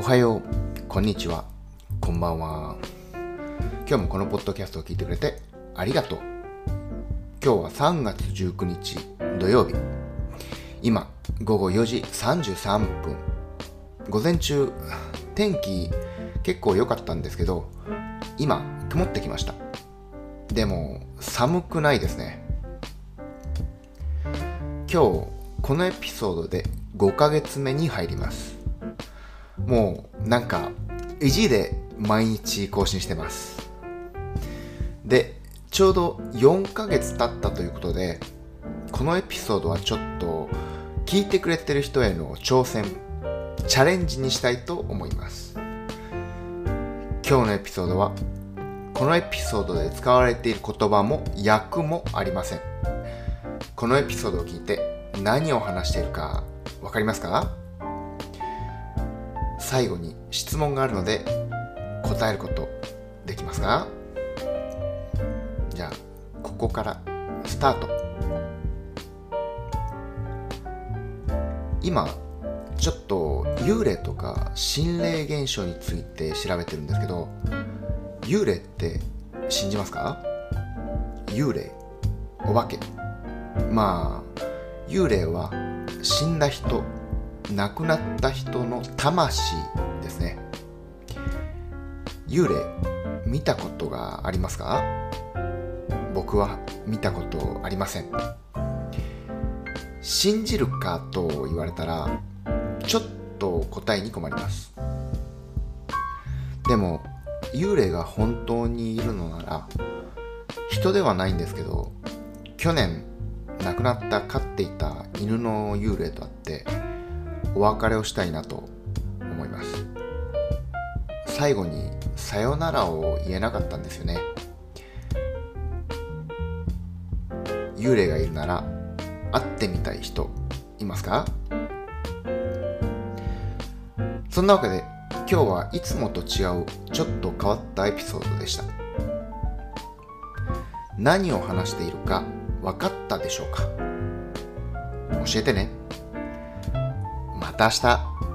おはよう、こんにちは、こんばんは。今日もこのポッドキャストを聞いてくれてありがとう。今日は3月19日土曜日。今、午後4時33分。午前中、天気結構良かったんですけど、今、曇ってきました。でも、寒くないですね。今日、このエピソードで5ヶ月目に入ります。もうなんか意地で毎日更新してます。でちょうど4ヶ月経ったということでこのエピソードはちょっと聞いてくれてる人への挑戦チャレンジにしたいと思います。今日のエピソードはこのエピソードで使われている言葉も訳もありません。このエピソードを聞いて何を話しているか分かりますか？最後に質問があるので答えることできますか？じゃあここからスタート。今ちょっと幽霊とか心霊現象について調べてるんですけど幽霊って信じますか？幽霊お化け。まあ幽霊は死んだ人亡くなった人の魂ですね。幽霊見たことがありますか？僕は見たことありません。信じるかと言われたらちょっと答えに困ります。でも幽霊が本当にいるのなら人ではないんですけど去年亡くなった飼っていた犬の幽霊と会ってお別れをしたいなと思います。最後にさよならを言えなかったんですよね。幽霊がいるなら会ってみたい人いますか？そんなわけで今日はいつもと違うちょっと変わったエピソードでした。何を話しているか分かったでしょうか？教えてね。また明日。